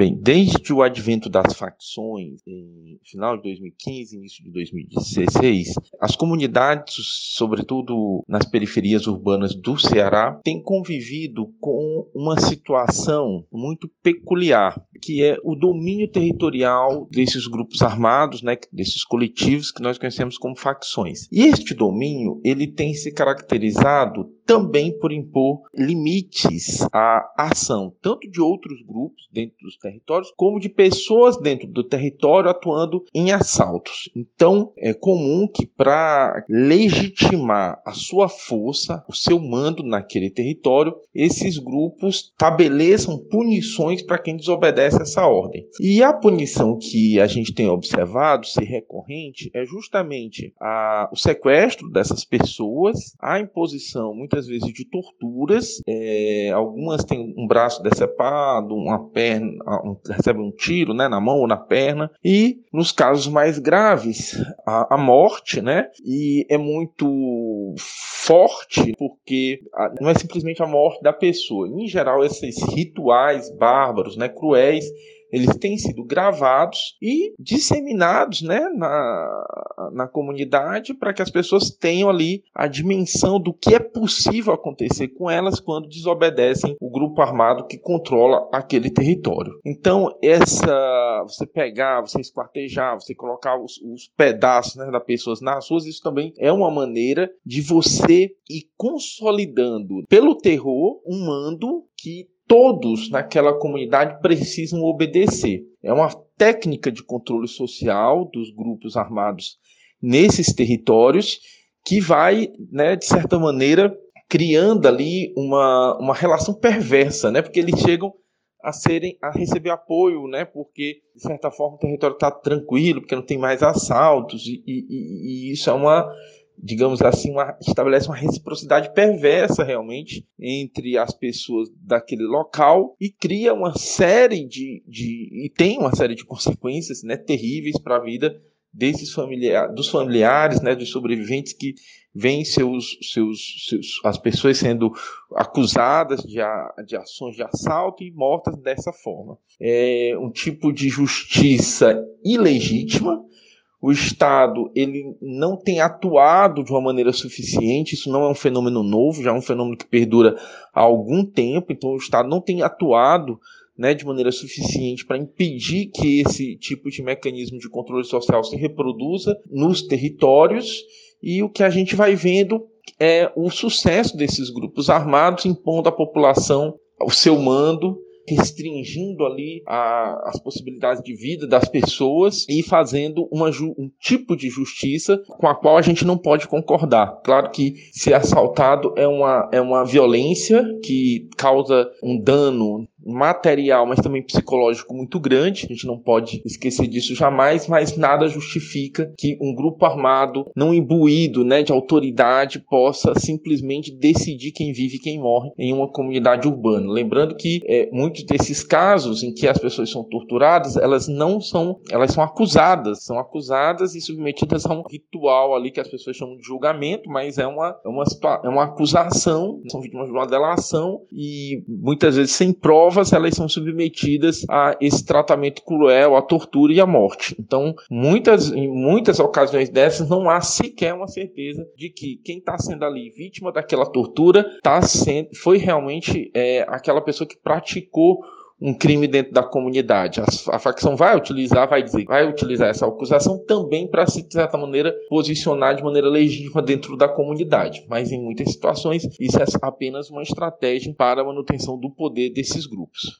Bem, desde o advento das facções, em final de 2015, início de 2016, as comunidades, sobretudo nas periferias urbanas do Ceará, têm convivido com uma situação muito peculiar, que é o domínio territorial desses grupos armados, né, desses coletivos que nós conhecemos como facções. E este domínio, ele tem se caracterizado também por impor limites à ação, tanto de outros grupos dentro dos como de pessoas dentro do território atuando em assaltos. Então, é comum que para legitimar a sua força, o seu mando naquele território, esses grupos estabeleçam punições para quem desobedece essa ordem. E a punição que a gente tem observado ser recorrente é justamente a, o sequestro dessas pessoas, a imposição muitas muitas vezes de torturas. É, algumas têm um braço decepado, uma perna, um, recebem um tiro né, na mão ou na perna. E nos casos mais graves, a, a morte, né? E é muito forte porque não é simplesmente a morte da pessoa. Em geral, esses rituais bárbaros, né, cruéis, eles têm sido gravados e disseminados né, na, na comunidade para que as pessoas tenham ali a dimensão do que é possível acontecer com elas quando desobedecem o grupo armado que controla aquele território. Então, essa você pegar, você esquartejar, você colocar os, os pedaços né, das pessoas nas ruas, isso também é uma maneira de você ir consolidando pelo terror um mando que todos naquela comunidade precisam obedecer. É uma técnica de controle social dos grupos armados nesses territórios que vai, né, de certa maneira, criando ali uma, uma relação perversa, né, porque eles chegam a serem a receber apoio, né? Porque de certa forma o território está tranquilo, porque não tem mais assaltos e, e, e, isso é uma digamos assim, uma, estabelece uma reciprocidade perversa realmente entre as pessoas daquele local e cria uma série de, de e tem uma série de consequências né, terríveis para a vida desses familiares, dos familiares, né, dos sobreviventes que veem seus, seus, seus, as pessoas sendo acusadas de, de ações de assalto e mortas dessa forma. É um tipo de justiça ilegítima. O Estado ele não tem atuado de uma maneira suficiente, isso não é um fenômeno novo, já é um fenômeno que perdura há algum tempo, então o Estado não tem atuado né, de maneira suficiente para impedir que esse tipo de mecanismo de controle social se reproduza nos territórios, e o que a gente vai vendo é o sucesso desses grupos armados impondo à população o seu mando restringindo ali a, as possibilidades de vida das pessoas e fazendo uma, um tipo de justiça com a qual a gente não pode concordar. Claro que ser assaltado é uma, é uma violência que causa um dano material, mas também psicológico muito grande. A gente não pode esquecer disso jamais, mas nada justifica que um grupo armado não imbuído, né, de autoridade possa simplesmente decidir quem vive e quem morre em uma comunidade urbana. Lembrando que é, muitos desses casos em que as pessoas são torturadas, elas não são, elas são acusadas, são acusadas e submetidas a um ritual ali que as pessoas chamam de julgamento, mas é uma é uma, é uma acusação, são vítimas de uma delação e muitas vezes sem prova provas elas são submetidas a esse tratamento cruel, a tortura e a morte. Então, muitas, em muitas ocasiões dessas, não há sequer uma certeza de que quem está sendo ali vítima daquela tortura tá sendo, foi realmente é, aquela pessoa que praticou um crime dentro da comunidade. A, a, facção vai utilizar, vai dizer, vai utilizar essa acusação também para se de certa maneira posicionar de maneira legítima dentro da comunidade. Mas em muitas situações isso é apenas uma estratégia para a manutenção do poder desses grupos.